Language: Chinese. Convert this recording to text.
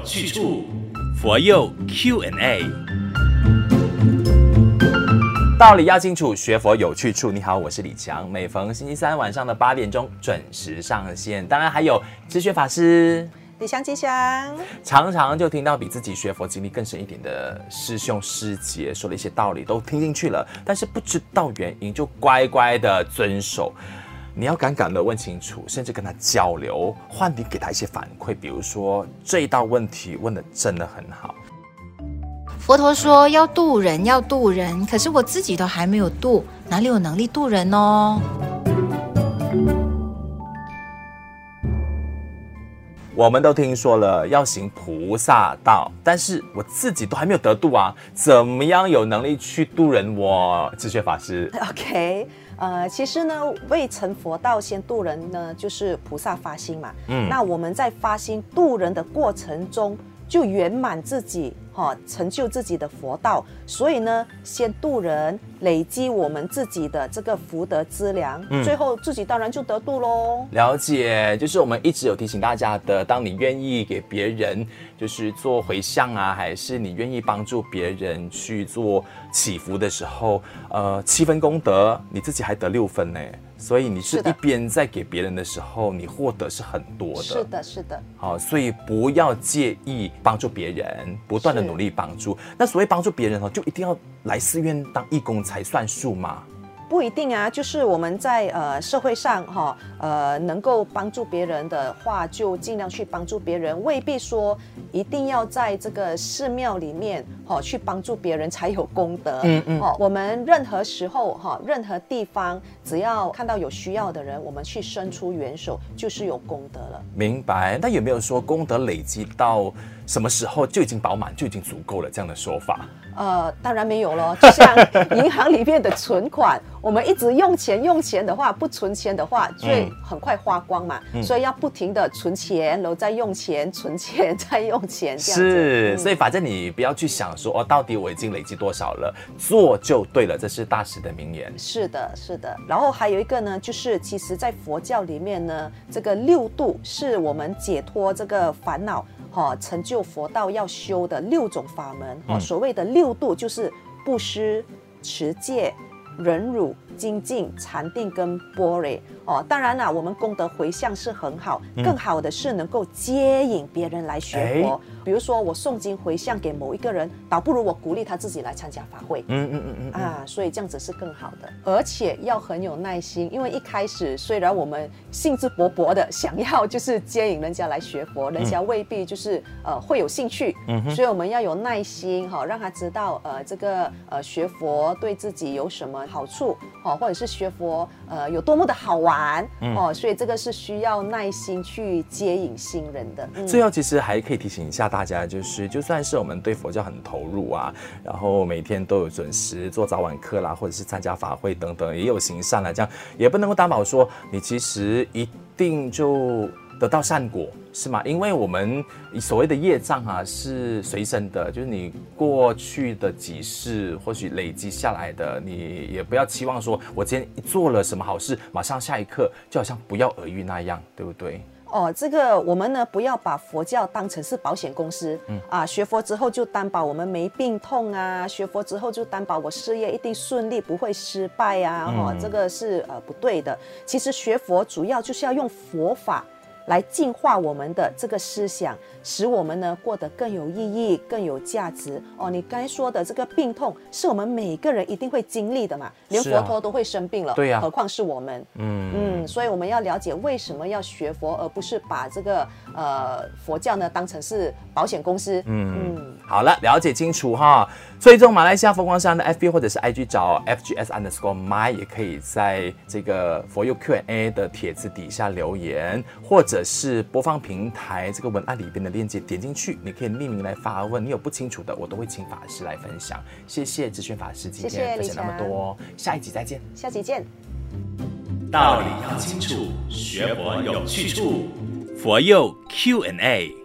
有去处，佛佑 Q&A。道理要清楚，学佛有去处。你好，我是李强，每逢星期三晚上的八点钟准时上线。当然还有知学法师。理想吉祥，常常就听到比自己学佛经历更深一点的师兄师姐说了一些道理，都听进去了，但是不知道原因，就乖乖的遵守。你要敢敢的问清楚，甚至跟他交流，换你给他一些反馈。比如说这一道问题问的真的很好。佛陀说要渡人，要渡人，可是我自己都还没有渡，哪里有能力渡人哦？我们都听说了要行菩萨道，但是我自己都还没有得度啊，怎么样有能力去度人？我智学法师，OK，呃，其实呢，未成佛道先度人呢，就是菩萨发心嘛。嗯，那我们在发心度人的过程中，就圆满自己。哈，成就自己的佛道，所以呢，先度人，累积我们自己的这个福德资粮，嗯，最后自己当然就得度喽。了解，就是我们一直有提醒大家的，当你愿意给别人，就是做回向啊，还是你愿意帮助别人去做祈福的时候，呃，七分功德，你自己还得六分呢。所以你是一边在给别人的时候，你获得是很多的。是的，是的。好，所以不要介意帮助别人，不断的努力帮助。那所谓帮助别人哦，就一定要来寺院当义工才算数吗？不一定啊，就是我们在呃社会上哈呃能够帮助别人的话，就尽量去帮助别人，未必说一定要在这个寺庙里面哈去帮助别人才有功德。嗯嗯。哦，我们任何时候哈任何地方，只要看到有需要的人，我们去伸出援手，就是有功德了。明白。那有没有说功德累积到什么时候就已经饱满，就已经足够了这样的说法？呃，当然没有了。就像 银行里面的存款，我们一直用钱用钱的话，不存钱的话，就会很快花光嘛。嗯、所以要不停的存钱，然后再用钱，存钱 再用钱，这样子。是，所以反正你不要去想说哦，到底我已经累积多少了，做就对了。这是大师的名言。是的，是的。然后还有一个呢，就是其实在佛教里面呢，这个六度是我们解脱这个烦恼。哈，成就佛道要修的六种法门，哈，所谓的六度就是布施、持戒、忍辱、精进、禅定跟波雷。哦，当然了，我们功德回向是很好，更好的是能够接引别人来学佛。比如说我诵经回向给某一个人，倒不如我鼓励他自己来参加法会。嗯嗯嗯嗯啊，所以这样子是更好的，而且要很有耐心，因为一开始虽然我们兴致勃勃的想要就是接引人家来学佛，人家未必就是呃会有兴趣。嗯，所以我们要有耐心哈，让他知道呃这个呃学佛对自己有什么好处，哦，或者是学佛呃有多么的好玩。嗯、哦，所以这个是需要耐心去接引新人的。嗯、最后，其实还可以提醒一下大家，就是就算是我们对佛教很投入啊，然后每天都有准时做早晚课啦，或者是参加法会等等，也有行善来这样也不能够担保说你其实一定就。得到善果是吗？因为我们所谓的业障啊，是随身的，就是你过去的几世或许累积下来的，你也不要期望说，我今天做了什么好事，马上下一刻就好像不药而愈那样，对不对？哦，这个我们呢，不要把佛教当成是保险公司，嗯啊，学佛之后就担保我们没病痛啊，学佛之后就担保我事业一定顺利，不会失败啊，哈、嗯哦，这个是呃不对的。其实学佛主要就是要用佛法。来净化我们的这个思想，使我们呢过得更有意义、更有价值。哦，你刚才说的这个病痛，是我们每个人一定会经历的嘛？连佛陀都会生病了，对呀，何况是我们？嗯嗯，所以我们要了解为什么要学佛，而不是把这个呃佛教呢当成是保险公司。嗯嗯，好了，了解清楚哈。追踪马来西亚佛光山的 FB 或者是 IG 找 FGS underscore my，也可以在这个佛佑 Q&A 的帖子底下留言，或者是播放平台这个文案里边的链接点进去，你可以匿名来发问，你有不清楚的，我都会请法师来分享。谢谢智宣法师今天分享那么多，下一集再见，下集见。道理要清楚，学佛有去处，佛佑 Q&A。